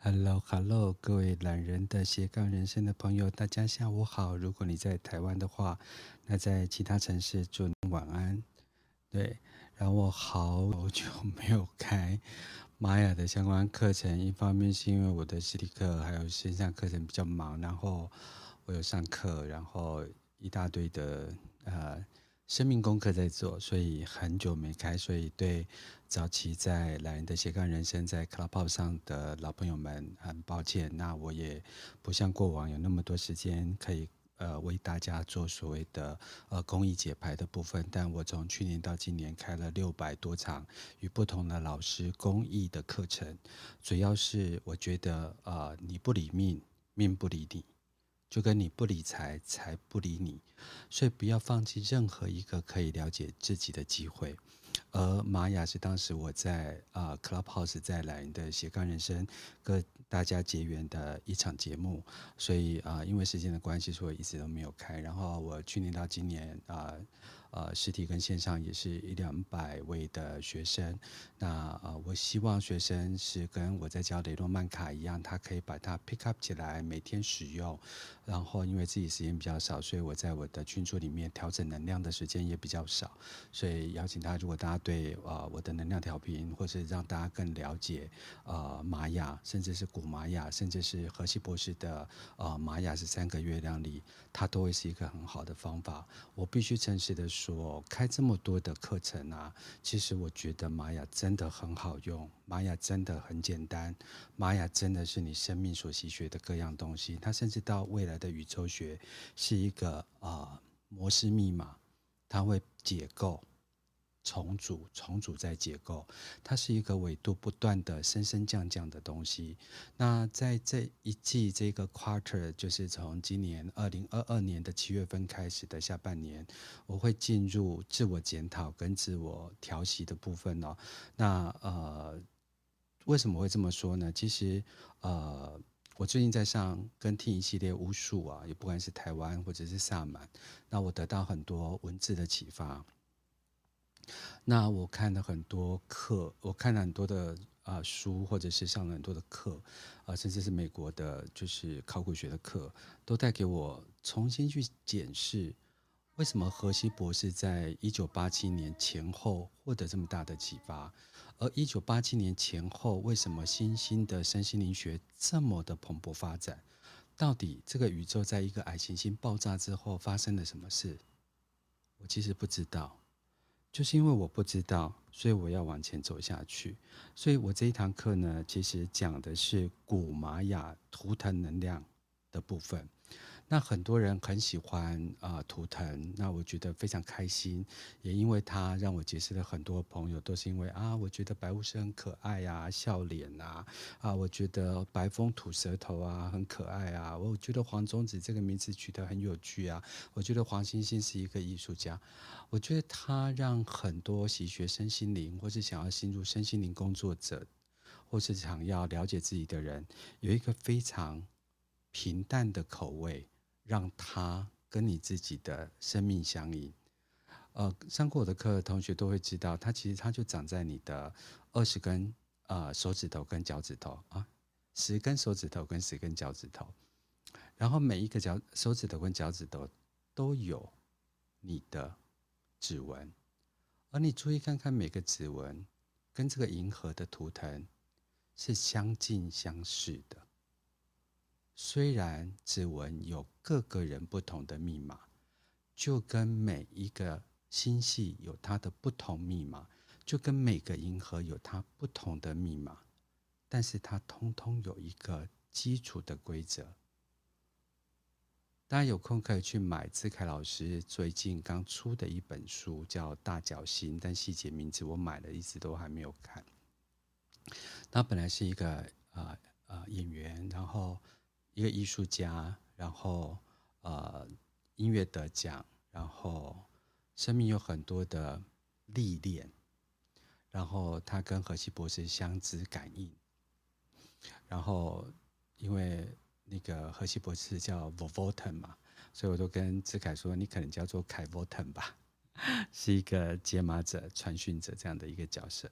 Hello，Hello，各位懒人的斜杠人生的朋友，大家下午好。如果你在台湾的话，那在其他城市祝你晚安。对，然后我好久没有开玛雅的相关课程，一方面是因为我的实体课还有线上课程比较忙，然后我有上课，然后一大堆的呃。生命功课在做，所以很久没开，所以对早期在懒人的斜杠人生在 Clubhouse 上的老朋友们很抱歉。那我也不像过往有那么多时间可以呃为大家做所谓的呃公益解牌的部分，但我从去年到今年开了六百多场与不同的老师公益的课程，主要是我觉得呃你不理命，命不理你。就跟你不理财，财不理你，所以不要放弃任何一个可以了解自己的机会。而玛雅是当时我在啊、呃、Clubhouse 在懒人的斜杠人生跟大家结缘的一场节目，所以啊、因为时间的关系，所以一直都没有开。然后我去年到今年啊。呃，实体跟线上也是一两百位的学生。那呃，我希望学生是跟我在教雷诺曼卡一样，他可以把它 pick up 起来，每天使用。然后，因为自己时间比较少，所以我在我的群组里面调整能量的时间也比较少。所以邀请他，如果大家对呃我的能量调频，或是让大家更了解呃玛雅，甚至是古玛雅，甚至是荷西博士的呃玛雅是三个月亮里，它都会是一个很好的方法。我必须诚实的说。我开这么多的课程啊，其实我觉得玛雅真的很好用，玛雅真的很简单，玛雅真的是你生命所习学的各样东西，它甚至到未来的宇宙学是一个啊、呃、模式密码，它会解构。重组，重组再结构，它是一个纬度不断的升升降降的东西。那在这一季这个 quarter，就是从今年二零二二年的七月份开始的下半年，我会进入自我检讨跟自我调息的部分哦。那呃，为什么会这么说呢？其实呃，我最近在上跟听一系列巫术啊，也不管是台湾或者是萨满，那我得到很多文字的启发。那我看了很多课，我看了很多的啊、书，或者是上了很多的课，啊、甚至是美国的，就是考古学的课，都带给我重新去检视，为什么荷西博士在一九八七年前后获得这么大的启发，而一九八七年前后，为什么新兴的身心灵学这么的蓬勃发展？到底这个宇宙在一个矮行星爆炸之后发生了什么事？我其实不知道。就是因为我不知道，所以我要往前走下去。所以我这一堂课呢，其实讲的是古玛雅图腾能量的部分。那很多人很喜欢啊、图腾，那我觉得非常开心，也因为他让我结识了很多朋友，都是因为啊，我觉得白巫师很可爱啊，笑脸啊，啊，我觉得白风吐舌头啊很可爱啊，我觉得黄宗子这个名字取得很有趣啊，我觉得黄星星是一个艺术家，我觉得他让很多喜学身心灵或是想要进入身心灵工作者，或是想要了解自己的人，有一个非常平淡的口味。让他跟你自己的生命相应。呃，上过我的课的同学都会知道，它其实它就长在你的二十根呃手指头跟脚趾头啊，十根手指头跟十根脚趾头，然后每一个脚手指头跟脚趾头都有你的指纹，而你注意看看每个指纹跟这个银河的图腾是相近相似的。虽然指纹有各个人不同的密码，就跟每一个星系有它的不同密码，就跟每个银河有它不同的密码，但是它通通有一个基础的规则。大家有空可以去买志凯老师最近刚出的一本书，叫《大角星》，但细节名字我买了一直都还没有看。他本来是一个呃呃演员，然后。一个艺术家，然后呃，音乐得奖，然后生命有很多的历练，然后他跟荷西博士相知感应，然后因为那个荷西博士叫 Vovoten 嘛，所以我都跟志凯说，你可能叫做凯 Voten 吧，是一个解码者、传讯者这样的一个角色。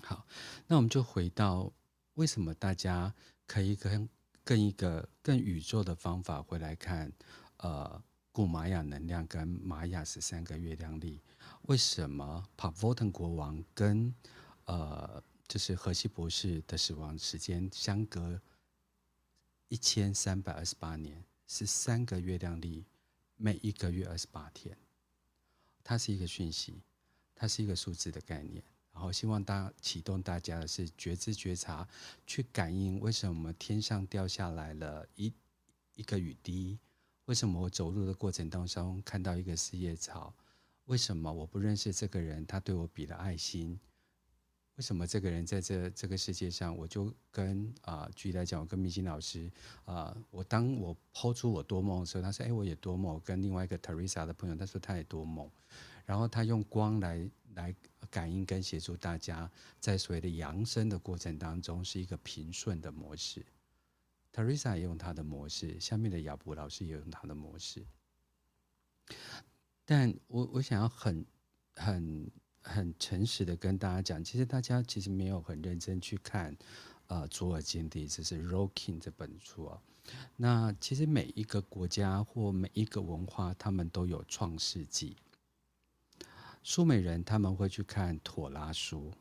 好，那我们就回到。为什么大家可以跟更一个更宇宙的方法回来看，呃，古玛雅能量跟玛雅十三个月亮历？为什么帕沃腾国王跟呃，就是荷西博士的死亡时间相隔一千三百二十八年，是三个月亮历，每一个月二十八天。它是一个讯息，它是一个数字的概念。然后希望大家启动大家的是觉知觉察，去感应为什么天上掉下来了一一个雨滴？为什么我走路的过程当中看到一个四叶草？为什么我不认识这个人，他对我比了爱心？为什么这个人在这这个世界上，我就跟啊，举例来讲，我跟明星老师啊，我当我抛出我多梦的时候，他说：“哎，我也多梦。”跟另外一个 Teresa 的朋友，他说他也多梦。然后他用光来来感应跟协助大家，在所谓的扬升的过程当中，是一个平顺的模式。Teresa 也用他的模式，下面的亚博老师也用他的模式。但我我想要很很很诚实的跟大家讲，其实大家其实没有很认真去看，呃，卓尔金历，这是 Rocking 这本书啊。那其实每一个国家或每一个文化，他们都有创世纪。苏美人他们会去看妥拉书，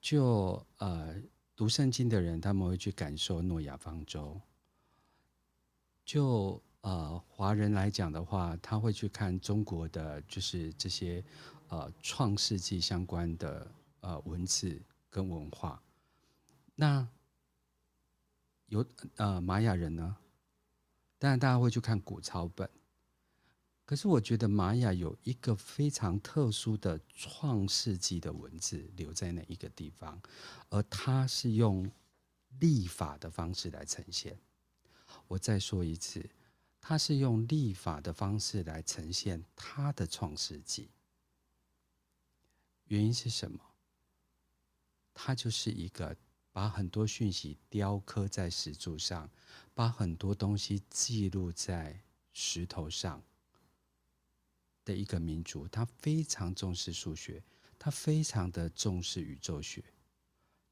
就呃读圣经的人他们会去感受诺亚方舟。就呃华人来讲的话，他会去看中国的就是这些呃创世纪相关的呃文字跟文化。那有呃玛雅人呢，当然大家会去看古抄本。可是我觉得玛雅有一个非常特殊的创世纪的文字留在那一个地方，而它是用历法的方式来呈现。我再说一次，它是用历法的方式来呈现它的创世纪。原因是什么？它就是一个把很多讯息雕刻在石柱上，把很多东西记录在石头上。的一个民族，他非常重视数学，他非常的重视宇宙学，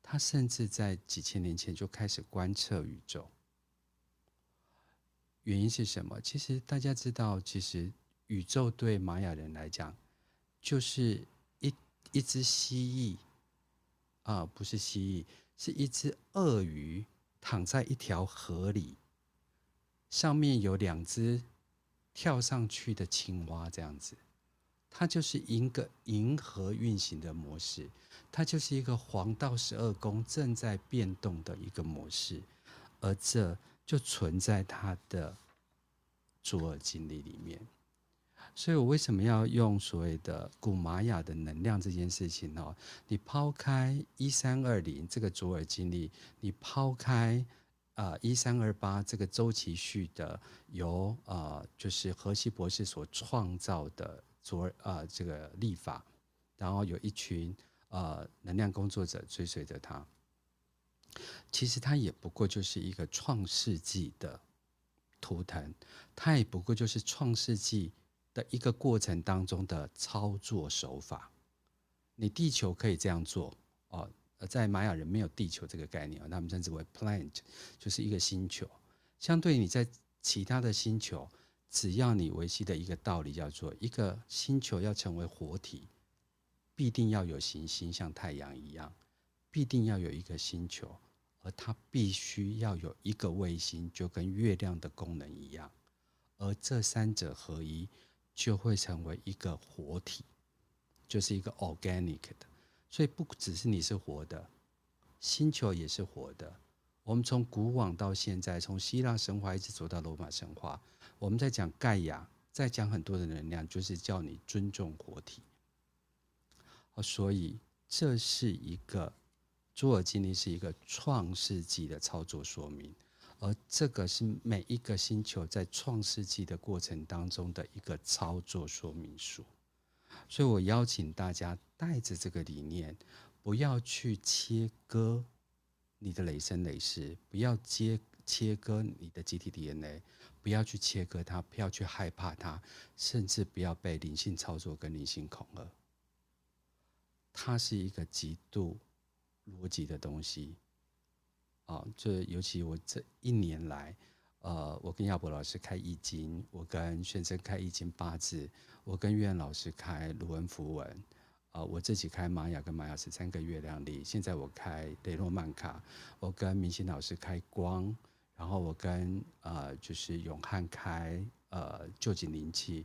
他甚至在几千年前就开始观测宇宙。原因是什么？其实大家知道，其实宇宙对玛雅人来讲，就是一一只蜥蜴，啊，不是蜥蜴，是一只鳄鱼躺在一条河里，上面有两只。跳上去的青蛙这样子，它就是一个银河运行的模式，它就是一个黄道十二宫正在变动的一个模式，而这就存在它的卓尔经历里面。所以我为什么要用所谓的古玛雅的能量这件事情呢？你抛开一三二零这个左耳经历，你抛开。啊，一三二八这个周期序的由呃，就是荷西博士所创造的昨呃这个历法，然后有一群呃能量工作者追随着他。其实他也不过就是一个创世纪的图腾，他也不过就是创世纪的一个过程当中的操作手法。你地球可以这样做哦。在玛雅人没有地球这个概念，他们称之为 planet，就是一个星球。相对你在其他的星球，只要你维系的一个道理叫做，一个星球要成为活体，必定要有行星，像太阳一样，必定要有一个星球，而它必须要有一个卫星，就跟月亮的功能一样，而这三者合一，就会成为一个活体，就是一个 organic 的。所以不只是你是活的，星球也是活的。我们从古往到现在，从希腊神话一直走到罗马神话，我们在讲盖亚，在讲很多的能量，就是叫你尊重活体。所以这是一个卓尔金历是一个创世纪的操作说明，而这个是每一个星球在创世纪的过程当中的一个操作说明书。所以我邀请大家带着这个理念，不要去切割你的累生累世，不要切切割你的集体 DNA，不要去切割它，不要去害怕它，甚至不要被灵性操作跟灵性恐吓。它是一个极度逻辑的东西，啊，这尤其我这一年来，呃，我跟亚伯老师开易经，我跟轩生开易经八字，我跟岳老师开卢恩符文，呃，我自己开玛雅跟玛雅十三个月亮历，现在我开雷诺曼卡，我跟明星老师开光，然后我跟呃就是永汉开呃旧景灵气。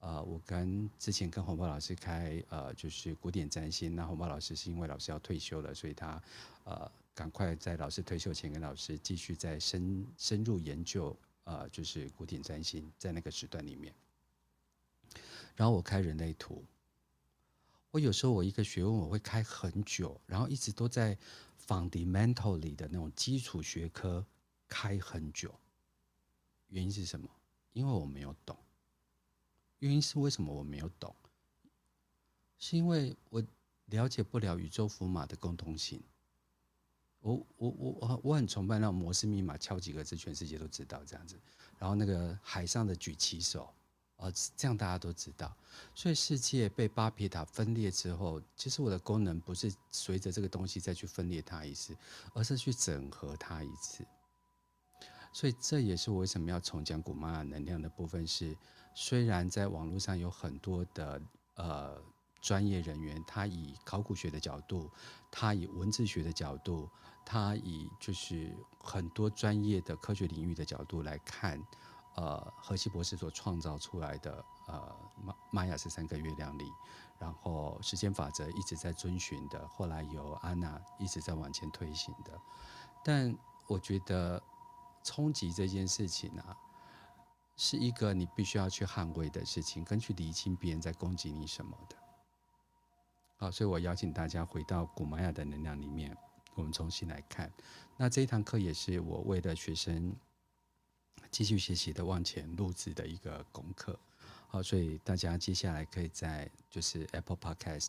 呃，我跟之前跟红包老师开呃，就是古典占星。那红包老师是因为老师要退休了，所以他呃赶快在老师退休前跟老师继续再深深入研究呃，就是古典占星在那个时段里面。然后我开人类图，我有时候我一个学问我会开很久，然后一直都在 fundamental 里的那种基础学科开很久。原因是什么？因为我没有懂。原因是为什么我没有懂？是因为我了解不了宇宙符码的共通性。我我我我很崇拜那种摩斯密码，敲几个字，全世界都知道这样子。然后那个海上的举旗手，呃，这样大家都知道。所以世界被巴别塔分裂之后，其实我的功能不是随着这个东西再去分裂它一次，而是去整合它一次。所以这也是我为什么要重讲古玛雅能量的部分是。虽然在网络上有很多的呃专业人员，他以考古学的角度，他以文字学的角度，他以就是很多专业的科学领域的角度来看，呃，荷西博士所创造出来的呃玛玛雅十三个月亮里，然后时间法则一直在遵循的，后来由安娜一直在往前推行的，但我觉得冲击这件事情啊。是一个你必须要去捍卫的事情，跟去厘清别人在攻击你什么的。好，所以我邀请大家回到古玛雅的能量里面，我们重新来看。那这一堂课也是我为了学生继续学习的往前录制的一个功课。好，所以大家接下来可以在就是 Apple Podcast，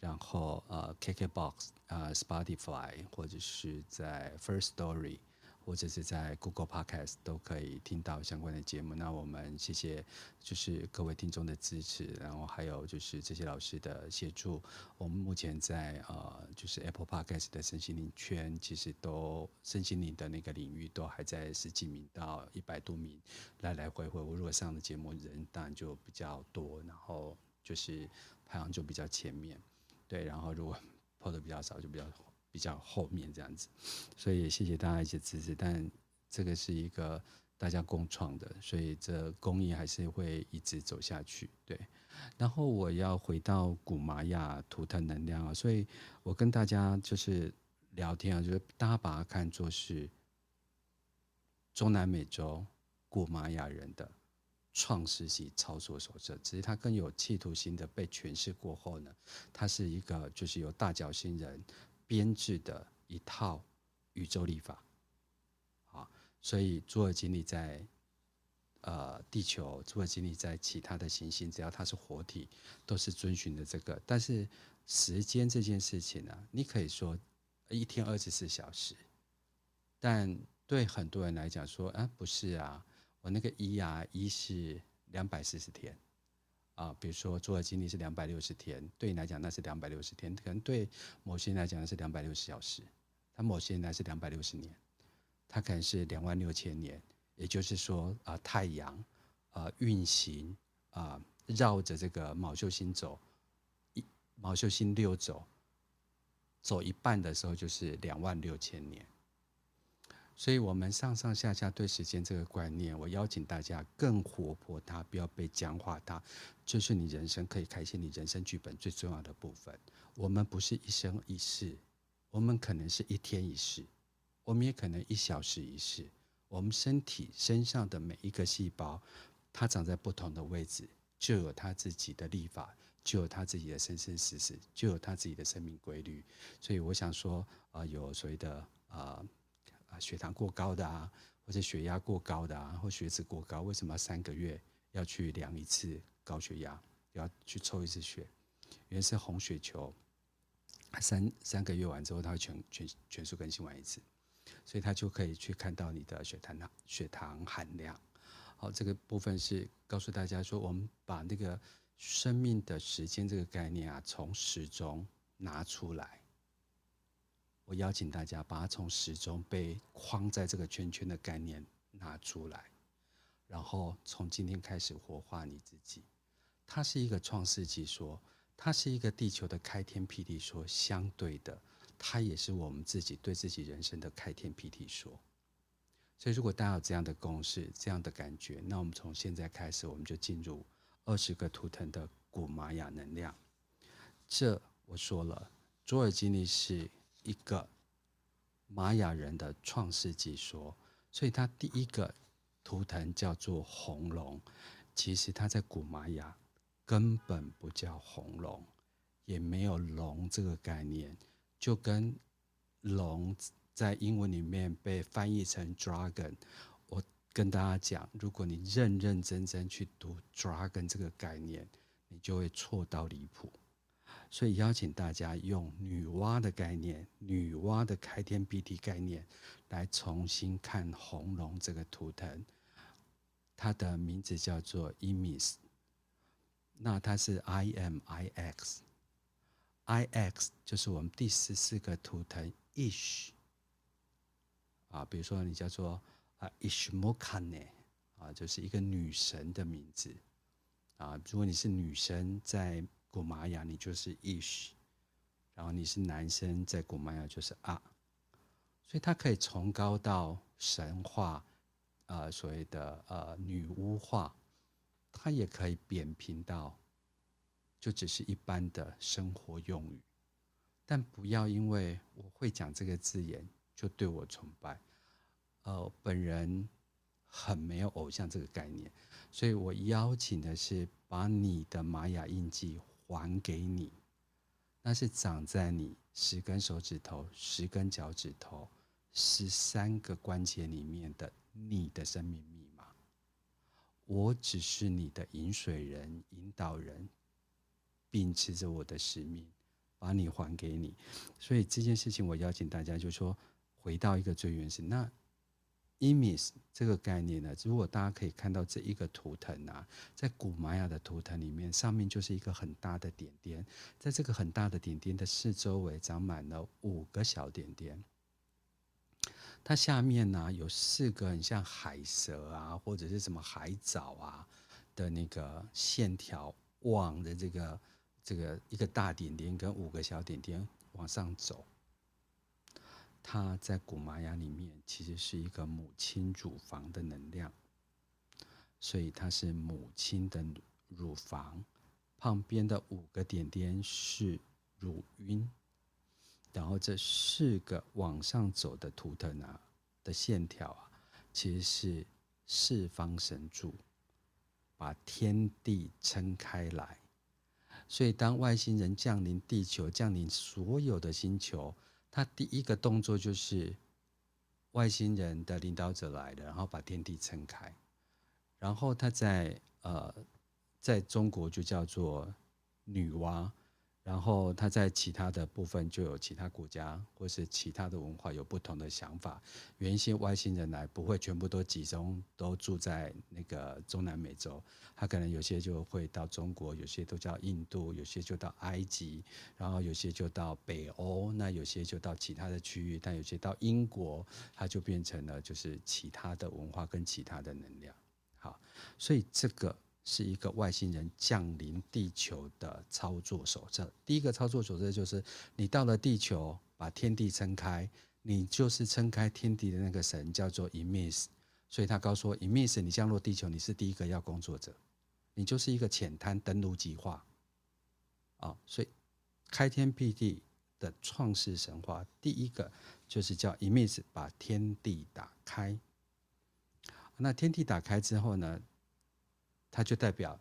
然后呃 KKBox，呃 Spotify，或者是在 First Story。或者是在 Google Podcast 都可以听到相关的节目。那我们谢谢，就是各位听众的支持，然后还有就是这些老师的协助。我们目前在呃，就是 Apple Podcast 的身心灵圈，其实都身心灵的那个领域都还在十几名到一百多名，来来回回。我如果上的节目人当然就比较多，然后就是排行就比较前面，对。然后如果 PO 的比较少，就比较。比较后面这样子，所以也谢谢大家一些支持。但这个是一个大家共创的，所以这公益还是会一直走下去。对，然后我要回到古玛雅图腾能量啊，所以我跟大家就是聊天啊，就是大家把它看作是中南美洲古玛雅人的创世系操作手册，只是它更有企图心的被诠释过后呢，它是一个就是由大脚星人。编制的一套宇宙历法，啊，所以朱尔金历在呃地球，朱尔金历在其他的行星，只要它是活体，都是遵循的这个。但是时间这件事情呢、啊，你可以说一天二十四小时，但对很多人来讲说，啊，不是啊，我那个一啊，一是两百四十天。啊，比如说做的经历是两百六十天，对你来讲那是两百六十天，可能对某些人来讲是两百六十小时，他某些人来是两百六十年，他可能是两万六千年，也就是说啊，太阳啊运行啊绕着这个昴宿星走一昴宿星六走，走一半的时候就是两万六千年。所以，我们上上下下对时间这个观念，我邀请大家更活泼它，不要被僵化它，就是你人生可以开启你人生剧本最重要的部分。我们不是一生一世，我们可能是一天一世，我们也可能一小时一世。我们身体身上的每一个细胞，它长在不同的位置，就有它自己的立法，就有它自己的生生死死，就有它自己的生命规律。所以，我想说，啊、呃，有所谓的。啊，血糖过高的啊，或者血压过高的啊，或血脂过高，为什么三个月要去量一次高血压，要去抽一次血？原是红血球，三三个月完之后，它会全全全数更新完一次，所以它就可以去看到你的血糖血糖含量。好，这个部分是告诉大家说，我们把那个生命的时间这个概念啊，从时钟拿出来。我邀请大家把它从始终被框在这个圈圈的概念拿出来，然后从今天开始活化你自己。它是一个创世纪说，它是一个地球的开天辟地说，相对的，它也是我们自己对自己人生的开天辟地说。所以，如果大家有这样的共识、这样的感觉，那我们从现在开始，我们就进入二十个图腾的古玛雅能量。这我说了，卓尔金历是一个玛雅人的创世纪说，所以他第一个图腾叫做红龙。其实他在古玛雅根本不叫红龙，也没有龙这个概念，就跟龙。在英文里面被翻译成 dragon，我跟大家讲，如果你认认真真去读 dragon 这个概念，你就会错到离谱。所以邀请大家用女娲的概念，女娲的开天辟地概念，来重新看红龙这个图腾。它的名字叫做 Imis，那它是 I M I X，I X 就是我们第十四个图腾 Ish。啊，比如说你叫做啊 Ishmokane 啊，就是一个女神的名字啊。如果你是女生，在古玛雅你就是 Ish，然后你是男生，在古玛雅就是啊。所以它可以崇高到神话，呃，所谓的呃女巫化，它也可以扁平到就只是一般的生活用语。但不要因为我会讲这个字眼。就对我崇拜，呃，本人很没有偶像这个概念，所以我邀请的是把你的玛雅印记还给你，那是长在你十根手指头、十根脚趾头、十三个关节里面的你的生命密码。我只是你的引水人、引导人，秉持着我的使命，把你还给你。所以这件事情，我邀请大家就说。回到一个最原始，那 Imis 这个概念呢？如果大家可以看到这一个图腾啊，在古玛雅的图腾里面，上面就是一个很大的点点，在这个很大的点点的四周围长满了五个小点点。它下面呢有四个很像海蛇啊，或者是什么海藻啊的那个线条，往着这个这个一个大点点跟五个小点点往上走。它在古玛雅里面其实是一个母亲乳房的能量，所以它是母亲的乳房，旁边的五个点点是乳晕，然后这四个往上走的图腾啊的线条啊，其实是四方神柱，把天地撑开来，所以当外星人降临地球，降临所有的星球。他第一个动作就是外星人的领导者来了，然后把天地撑开，然后他在呃，在中国就叫做女娲。然后他在其他的部分就有其他国家或是其他的文化有不同的想法。原先外星人来不会全部都集中都住在那个中南美洲，他可能有些就会到中国，有些都叫印度，有些就到埃及，然后有些就到北欧，那有些就到其他的区域，但有些到英国，它就变成了就是其他的文化跟其他的能量。好，所以这个。是一个外星人降临地球的操作手册。第一个操作手册就是，你到了地球，把天地撑开，你就是撑开天地的那个神，叫做 Imis。所以他告诉我，Imis，你降落地球，你是第一个要工作者，你就是一个浅滩登陆计划。啊，所以开天辟地的创世神话，第一个就是叫 Imis 把天地打开。那天地打开之后呢？它就代表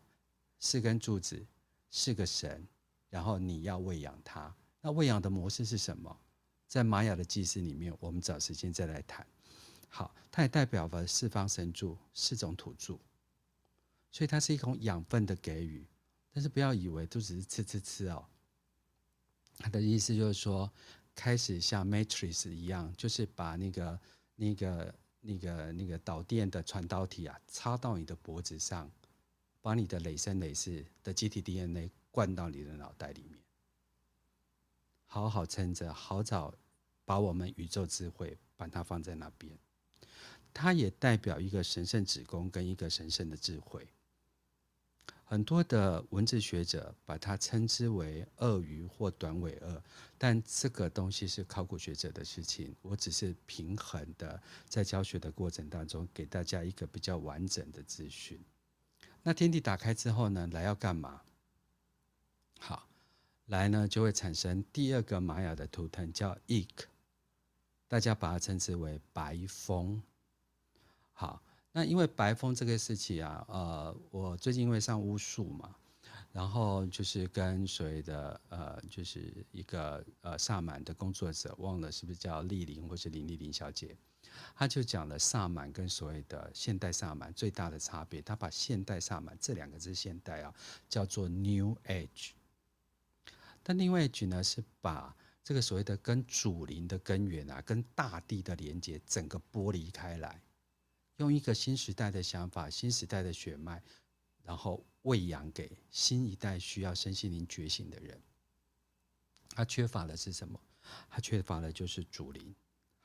四根柱子，四个神，然后你要喂养它。那喂养的模式是什么？在玛雅的祭祀里面，我们找时间再来谈。好，它也代表了四方神柱，四种土柱，所以它是一种养分的给予。但是不要以为都只是吃吃吃哦。它的意思就是说，开始像 Matrix 一样，就是把那个那个那个那个导电的传导体啊，插到你的脖子上。把你的累生累世的集体 DNA 灌到你的脑袋里面，好好撑着，好早把我们宇宙智慧把它放在那边，它也代表一个神圣子宫跟一个神圣的智慧。很多的文字学者把它称之为鳄鱼或短尾鳄，但这个东西是考古学者的事情。我只是平衡的在教学的过程当中，给大家一个比较完整的资讯。那天地打开之后呢，来要干嘛？好，来呢就会产生第二个玛雅的图腾，叫 Ik，大家把它称之为白风。好。那因为白风这个事情啊，呃，我最近因为上巫术嘛，然后就是跟所谓的呃，就是一个呃萨满的工作者，忘了是不是叫丽玲或是林丽玲小姐，他就讲了萨满跟所谓的现代萨满最大的差别，他把现代萨满这两个字现代啊叫做 New Age，但 New Age 呢是把这个所谓的跟祖灵的根源啊，跟大地的连接整个剥离开来。用一个新时代的想法、新时代的血脉，然后喂养给新一代需要身心灵觉醒的人。他缺乏的是什么？他缺乏的就是祖灵。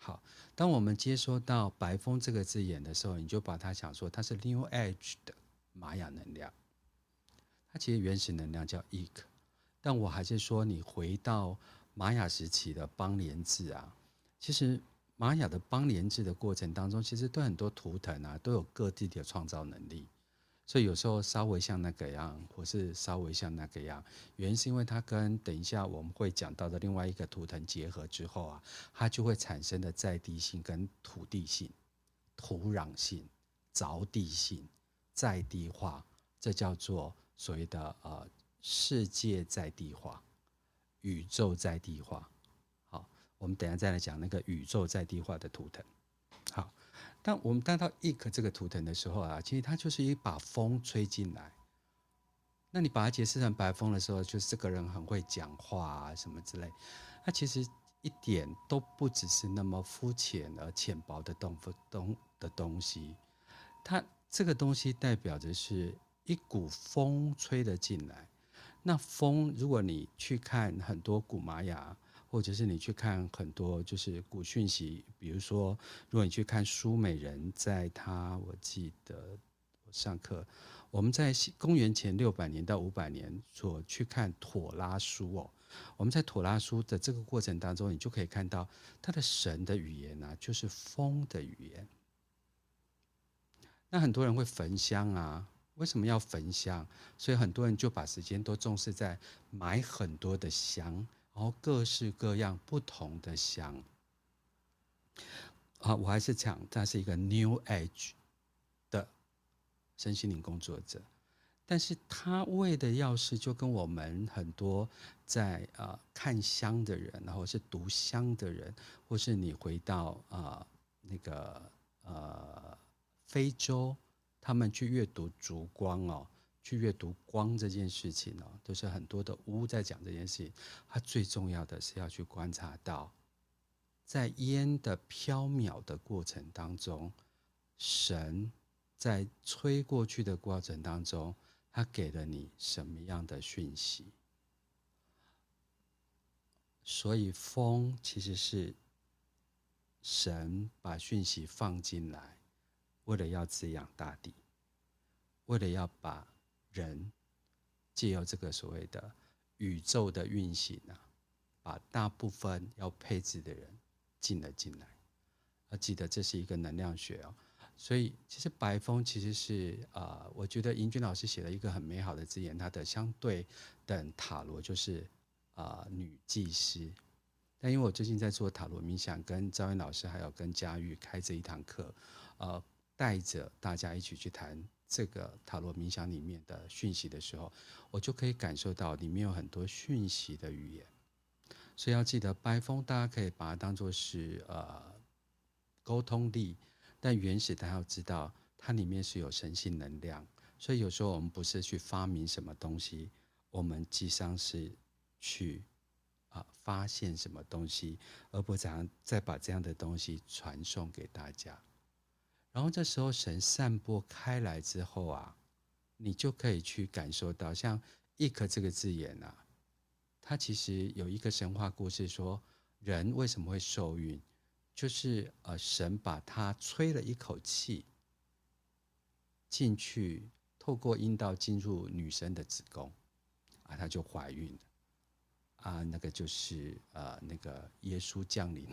好，当我们接收到“白风”这个字眼的时候，你就把它想说它是 New Age 的玛雅能量。它其实原始能量叫 Ik，但我还是说，你回到玛雅时期的邦联制啊，其实。玛雅的邦联制的过程当中，其实对很多图腾啊都有各地的创造能力，所以有时候稍微像那个样，或是稍微像那个样，原因是因为它跟等一下我们会讲到的另外一个图腾结合之后啊，它就会产生的在地性跟土地性、土壤性、着地性、在地化，这叫做所谓的呃世界在地化、宇宙在地化。好我们等下再来讲那个宇宙在地化的图腾。好，但我们带到 Ik 这个图腾的时候啊，其实它就是一把风吹进来。那你把它解释成白风的时候，就是这个人很会讲话啊，什么之类。它其实一点都不只是那么肤浅而浅薄的东东的东西。它这个东西代表着是一股风吹了进来。那风，如果你去看很多古玛雅。或者是你去看很多就是古讯息，比如说，如果你去看苏美人，在他我记得我上课，我们在公元前六百年到五百年所去看妥拉书哦，我们在妥拉书的这个过程当中，你就可以看到他的神的语言呢、啊，就是风的语言。那很多人会焚香啊，为什么要焚香？所以很多人就把时间都重视在买很多的香。然后各式各样不同的香，啊，我还是讲他是一个 New Age 的身心灵工作者，但是他为的要是就跟我们很多在啊看香的人，然后是读香的人，或是你回到啊那个呃非洲，他们去阅读烛光哦。去阅读光这件事情哦，都是很多的巫在讲这件事情。它最重要的是要去观察到，在烟的飘渺的过程当中，神在吹过去的过程当中，他给了你什么样的讯息？所以风其实是神把讯息放进来，为了要滋养大地，为了要把。人借由这个所谓的宇宙的运行啊，把大部分要配置的人进了进来。要记得这是一个能量学哦，所以其实白风其实是啊，我觉得盈君老师写了一个很美好的字眼，它的相对等塔罗就是啊女祭司。但因为我最近在做塔罗冥想，跟赵云老师还有跟佳玉开这一堂课，呃，带着大家一起去谈。这个塔罗冥想里面的讯息的时候，我就可以感受到里面有很多讯息的语言，所以要记得白风，大家可以把它当做是呃沟通力，但原始大家要知道它里面是有神性能量，所以有时候我们不是去发明什么东西，我们实际上是去啊、发现什么东西，而不想再把这样的东西传送给大家。然后这时候神散播开来之后啊，你就可以去感受到，像一颗这个字眼啊，它其实有一个神话故事说，人为什么会受孕？就是呃，神把他吹了一口气进去，透过阴道进入女生的子宫，啊，她就怀孕了。啊，那个就是呃，那个耶稣降临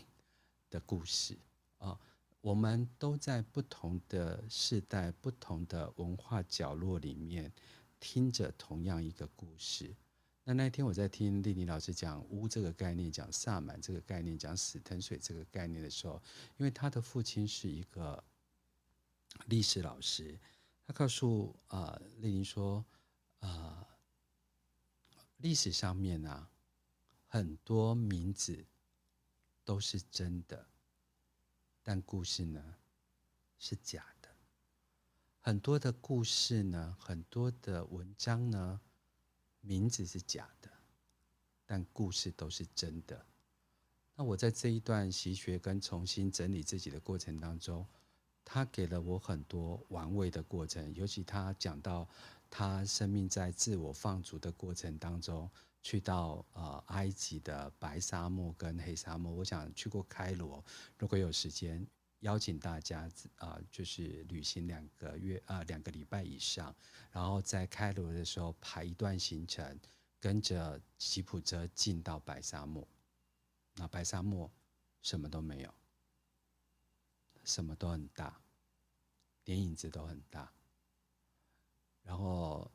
的故事啊。我们都在不同的世代、不同的文化角落里面，听着同样一个故事。那那天我在听丽妮老师讲巫这个概念，讲萨满这个概念，讲死藤水这个概念的时候，因为他的父亲是一个历史老师，他告诉啊丽妮说啊，历史上面啊很多名字都是真的。但故事呢，是假的。很多的故事呢，很多的文章呢，名字是假的，但故事都是真的。那我在这一段习学跟重新整理自己的过程当中，他给了我很多玩味的过程。尤其他讲到他生命在自我放逐的过程当中。去到呃埃及的白沙漠跟黑沙漠，我想去过开罗，如果有时间，邀请大家啊、就是旅行两个月啊、呃，两个礼拜以上，然后在开罗的时候排一段行程，跟着吉普车进到白沙漠，那白沙漠什么都没有，什么都很大，连影子都很大，然后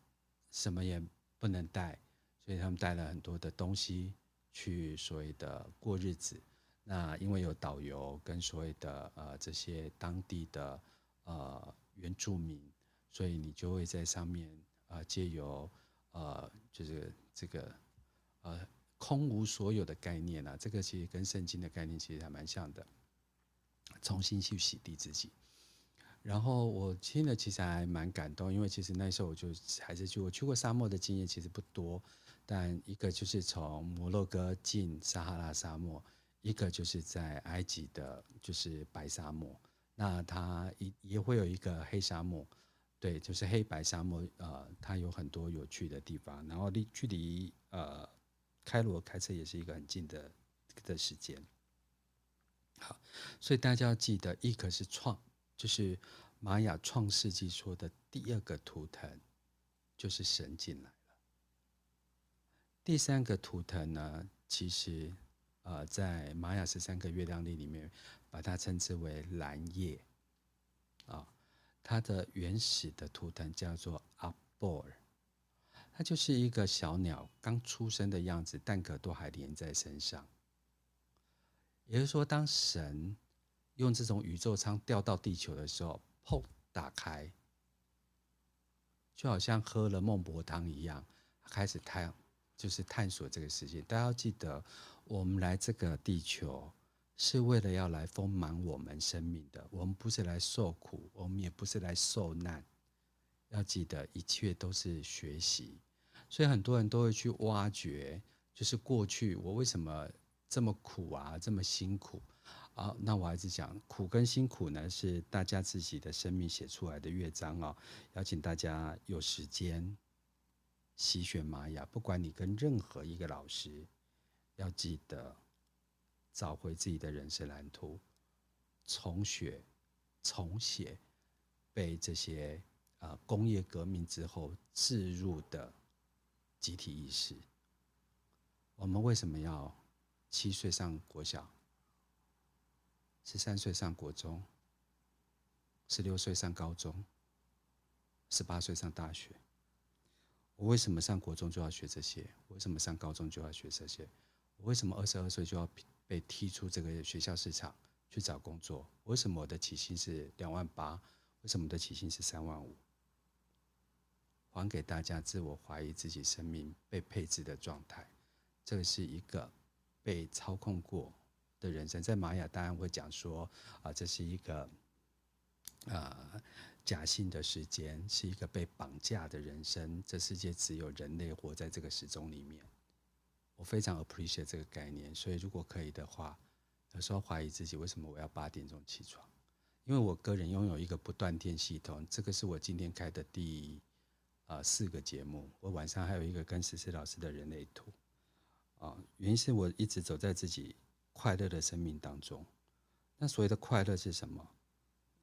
什么也不能带。所以他们带了很多的东西去所谓的过日子。那因为有导游跟所谓的呃这些当地的呃原住民，所以你就会在上面啊借由呃就是这个呃空无所有的概念啊，这个其实跟圣经的概念其实还蛮像的，重新去洗涤自己。然后我听了其实还蛮感动，因为其实那时候我就还是去我去过沙漠的经验其实不多。但一个就是从摩洛哥进撒哈拉沙漠，一个就是在埃及的，就是白沙漠。那它也也会有一个黑沙漠，对，就是黑白沙漠。呃，它有很多有趣的地方。然后离距离呃开罗开车也是一个很近的的时间。好，所以大家要记得，一个是创，就是玛雅创世纪说的第二个图腾，就是神进来。第三个图腾呢，其实，呃，在玛雅十三个月亮历里面，把它称之为蓝夜，啊，它的原始的图腾叫做阿波尔，它就是一个小鸟刚出生的样子，蛋壳都还连在身上。也就是说，当神用这种宇宙舱掉到地球的时候，砰，打开，就好像喝了孟婆汤一样，开始太阳。就是探索这个世界。大家要记得，我们来这个地球是为了要来丰满我们生命的。我们不是来受苦，我们也不是来受难。要记得，一切都是学习。所以很多人都会去挖掘，就是过去我为什么这么苦啊，这么辛苦啊？那我还是讲，苦跟辛苦呢，是大家自己的生命写出来的乐章哦。邀请大家有时间。习学玛雅，不管你跟任何一个老师，要记得找回自己的人生蓝图，重学、重写，被这些、呃、工业革命之后置入的集体意识。我们为什么要七岁上国小，十三岁上国中，十六岁上高中，十八岁上大学？我为什么上国中就要学这些？为什么上高中就要学这些？我为什么二十二岁就要被踢出这个学校市场去找工作？为什么我的起薪是两万八？为什么的起薪是三万五？还给大家自我怀疑自己生命被配置的状态，这个是一个被操控过的人生。在玛雅当然会讲说啊，这是一个啊。假性的时间是一个被绑架的人生，这世界只有人类活在这个时钟里面。我非常 appreciate 这个概念，所以如果可以的话，有时候怀疑自己为什么我要八点钟起床，因为我个人拥有一个不断电系统，这个是我今天开的第呃四个节目，我晚上还有一个跟思思老师的人类图啊，原因是我一直走在自己快乐的生命当中。那所谓的快乐是什么？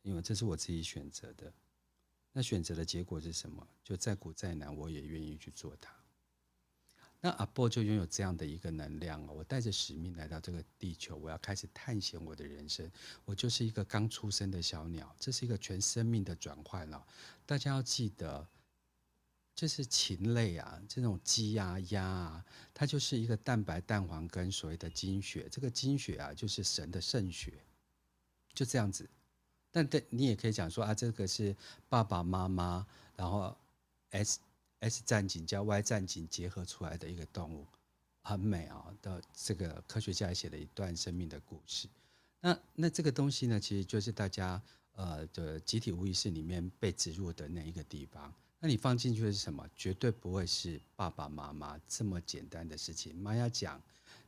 因为这是我自己选择的。那选择的结果是什么？就再苦再难，我也愿意去做它。那阿波就拥有这样的一个能量，我带着使命来到这个地球，我要开始探险我的人生。我就是一个刚出生的小鸟，这是一个全生命的转换了。大家要记得，就是禽类啊，这种鸡啊、鸭啊，它就是一个蛋白、蛋黄跟所谓的精血。这个精血啊，就是神的圣血，就这样子。但对，你也可以讲说啊，这个是爸爸妈妈，然后 S。S 战警加 Y 战警结合出来的一个动物，很美啊、哦！的这个科学家写了一段生命的故事。那那这个东西呢，其实就是大家呃的集体无意识里面被植入的那一个地方。那你放进去的是什么？绝对不会是爸爸妈妈这么简单的事情。玛雅讲，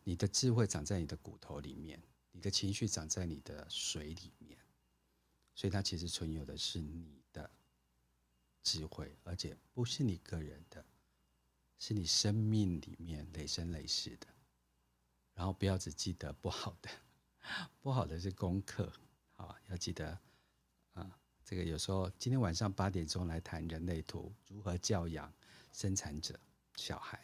你的智慧长在你的骨头里面，你的情绪长在你的水里面，所以它其实存有的是你的。智慧，而且不是你个人的，是你生命里面累生累世的。然后不要只记得不好的，不好的是功课，好吧，要记得啊。这个有时候今天晚上八点钟来谈人类图，如何教养生产者小孩。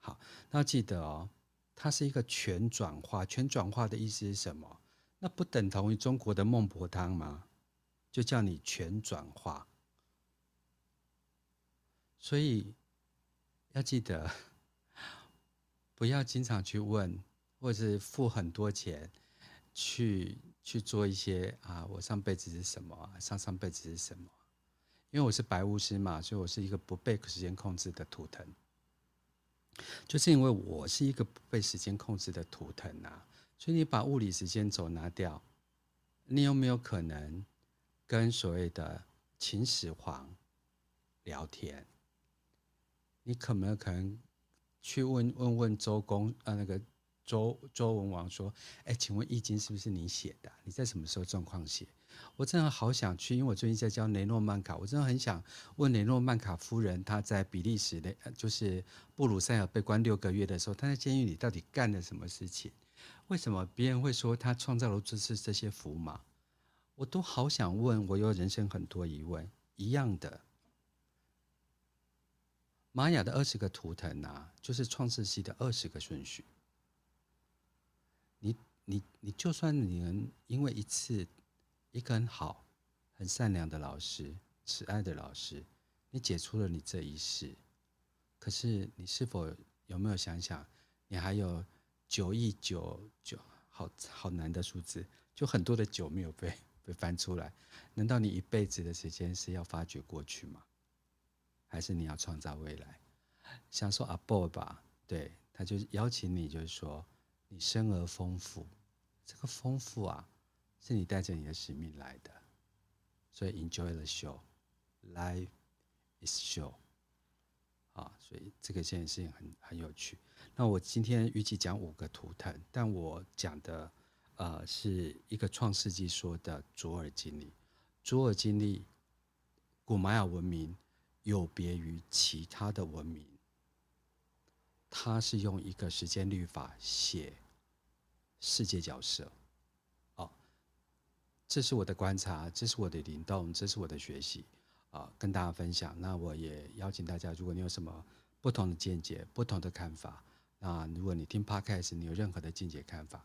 好，那记得哦，它是一个全转化，全转化的意思是什么？那不等同于中国的孟婆汤吗？就叫你全转化。所以要记得，不要经常去问，或者是付很多钱去去做一些啊，我上辈子是什么，上上辈子是什么？因为我是白巫师嘛，所以我是一个不被时间控制的图腾。就是因为我是一个不被时间控制的图腾啊，所以你把物理时间轴拿掉，你有没有可能跟所谓的秦始皇聊天？你可没有可能去问问问周公啊，那个周周文王说：“哎，请问《易经》是不是你写的？你在什么时候状况写？”我真的好想去，因为我最近在教雷诺曼卡，我真的很想问雷诺曼卡夫人，她在比利时的，就是布鲁塞尔被关六个月的时候，她在监狱里到底干了什么事情？为什么别人会说她创造了这是这些符码？我都好想问，我有人生很多疑问，一样的。玛雅的二十个图腾啊，就是创世系的二十个顺序。你你你，就算你能因为一次一个很好、很善良的老师、慈爱的老师，你解除了你这一世，可是你是否有没有想想，你还有九亿九九，好好难的数字，就很多的九没有被被翻出来？难道你一辈子的时间是要发掘过去吗？还是你要创造未来？想说阿波吧，对，他就邀请你，就是说你生而丰富，这个丰富啊，是你带着你的使命来的，所以 enjoy the show，life is show，啊，所以这个这件事情很很有趣。那我今天预计讲五个图腾，但我讲的呃是一个创世纪说的卓尔经历，卓尔经历，古玛雅文明。有别于其他的文明，它是用一个时间律法写世界角色。哦，这是我的观察，这是我的灵动，这是我的学习啊，跟大家分享。那我也邀请大家，如果你有什么不同的见解、不同的看法，那如果你听 Podcast，你有任何的见解看法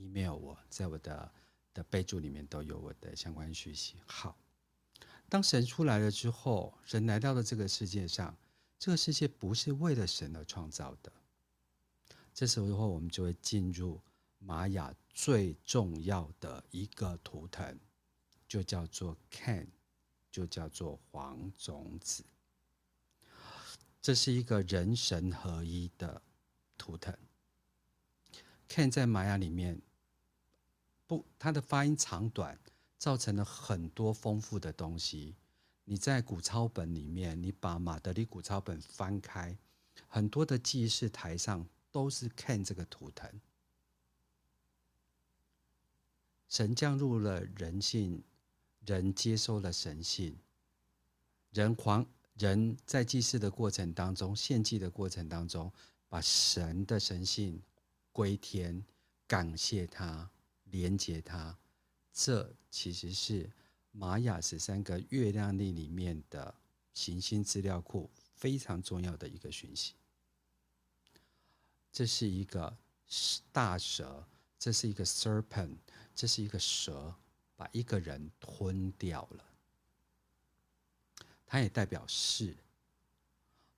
，email 我，在我的的备注里面都有我的相关讯息。好。当神出来了之后，神来到了这个世界上，这个世界不是为了神而创造的。这时候的话，我们就会进入玛雅最重要的一个图腾，就叫做 can，就叫做黄种子。这是一个人神合一的图腾。can 在玛雅里面，不，它的发音长短。造成了很多丰富的东西。你在古抄本里面，你把马德里古抄本翻开，很多的记事台上都是看这个图腾。神降入了人性，人接收了神性，人皇人在祭祀的过程当中，献祭的过程当中，把神的神性归天，感谢他，连接它。这其实是玛雅十三个月亮历里面的行星资料库非常重要的一个讯息。这是一个大蛇，这是一个 serpent，这是一个蛇，把一个人吞掉了。它也代表是，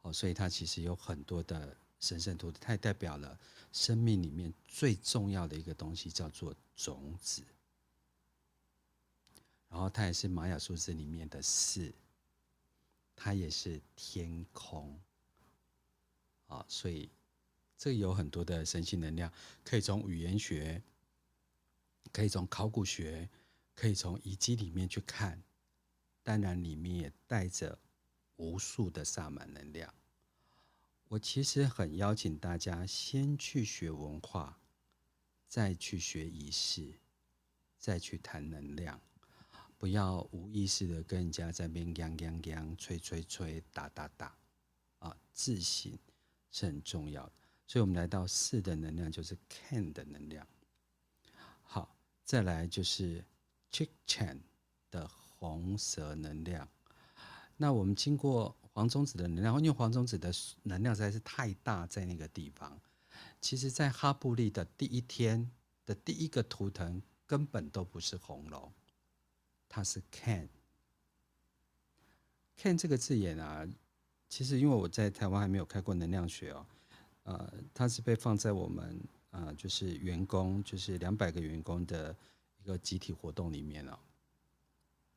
哦，所以它其实有很多的神圣图，它也代表了生命里面最重要的一个东西，叫做种子。然后它也是玛雅数字里面的四，它也是天空，啊，所以这有很多的神性能量，可以从语言学，可以从考古学，可以从遗迹里面去看，当然里面也带着无数的萨满能量。我其实很邀请大家先去学文化，再去学仪式，再去谈能量。不要无意识的跟人家在边讲讲讲、吹吹吹、打打打，啊，自省是很重要。所以，我们来到四的能量就是 Can 的能量。好，再来就是 Chichen 的红蛇能量。那我们经过黄种子的能量，因为黄种子的能量实在是太大，在那个地方。其实，在哈布利的第一天的第一个图腾根本都不是红龙。它是 can，can 这个字眼啊，其实因为我在台湾还没有开过能量学哦，呃，它是被放在我们、呃，就是员工，就是两百个员工的一个集体活动里面哦。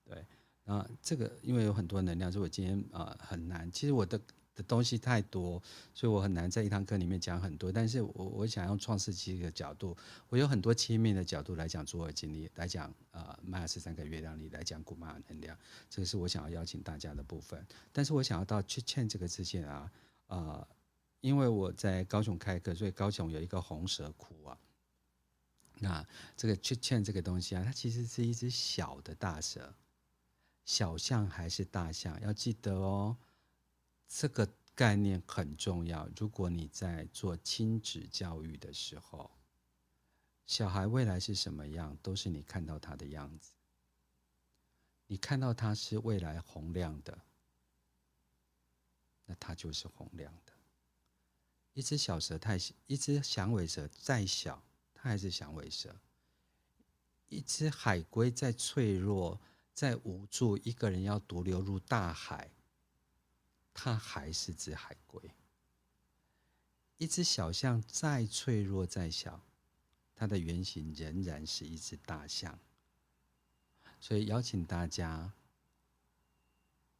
对，那这个因为有很多能量，所以我今天啊、呃、很难。其实我的。的东西太多，所以我很难在一堂课里面讲很多。但是我我想用创世纪的角度，我有很多切面的角度来讲诸尔经历，来讲呃玛雅十三个月亮里，来讲古玛能量，这个是我想要邀请大家的部分。但是我想要到缺欠这个之前啊，呃，因为我在高雄开课，所以高雄有一个红蛇窟啊。那这个 Chichen 这个东西啊，它其实是一只小的大蛇，小象还是大象，要记得哦。这个概念很重要。如果你在做亲子教育的时候，小孩未来是什么样，都是你看到他的样子。你看到他是未来洪亮的，那他就是洪亮的。一只小蛇太小，一只响尾蛇再小，它还是响尾蛇。一只海龟再脆弱、再无助，一个人要独流入大海。它还是只海龟，一只小象再脆弱再小，它的原型仍然是一只大象。所以邀请大家，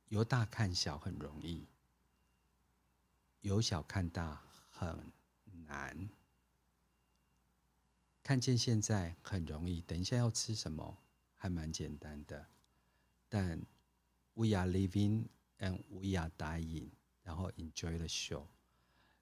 由大看小很容易，由小看大很难。看见现在很容易，等一下要吃什么还蛮简单的，但 we are living。And we are dying，然后 enjoy the show。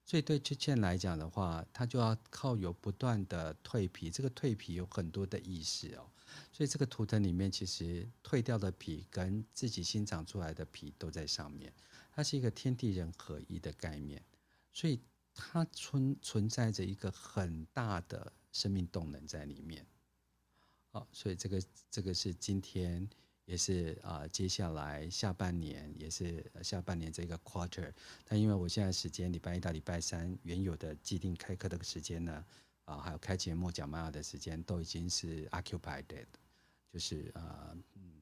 所以对 c h c h e n 来讲的话，他就要靠有不断的蜕皮。这个蜕皮有很多的意思哦。所以这个图腾里面，其实蜕掉的皮跟自己新长出来的皮都在上面。它是一个天地人合一的概念，所以它存存在着一个很大的生命动能在里面。好，所以这个这个是今天。也是啊、接下来下半年也是下半年这个 quarter，但因为我现在时间礼拜一到礼拜三原有的既定开课的时间呢，啊、还有开节目讲玛雅的时间都已经是 occupied，就是啊、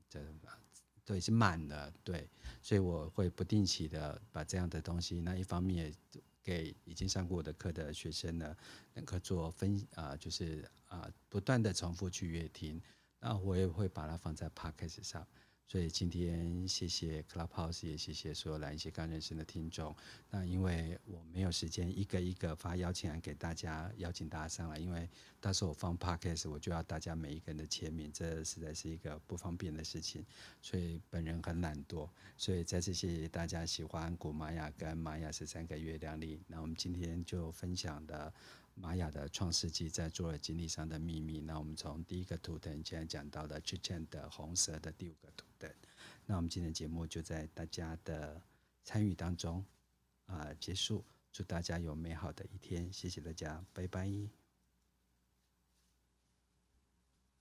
这都已经满了，对，所以我会不定期的把这样的东西，那一方面给已经上过我的课的学生呢，能够做分啊、就是啊、不断的重复去阅听。那我也会把它放在 Podcast 上，所以今天谢谢 Clubhouse，也谢谢所有来一些刚认识的听众。那因为我没有时间一个一个发邀请函给大家，邀请大家上来，因为到时候我放 Podcast，我就要大家每一个人的签名，这实在是一个不方便的事情，所以本人很懒惰。所以再次谢谢大家喜欢古玛雅跟玛雅十三个月亮历。那我们今天就分享的。玛雅的创世纪在做了经历上的秘密。那我们从第一个图腾，现在讲到了之前的红色的第五个图腾。那我们今天节目就在大家的参与当中啊、结束。祝大家有美好的一天，谢谢大家，拜拜。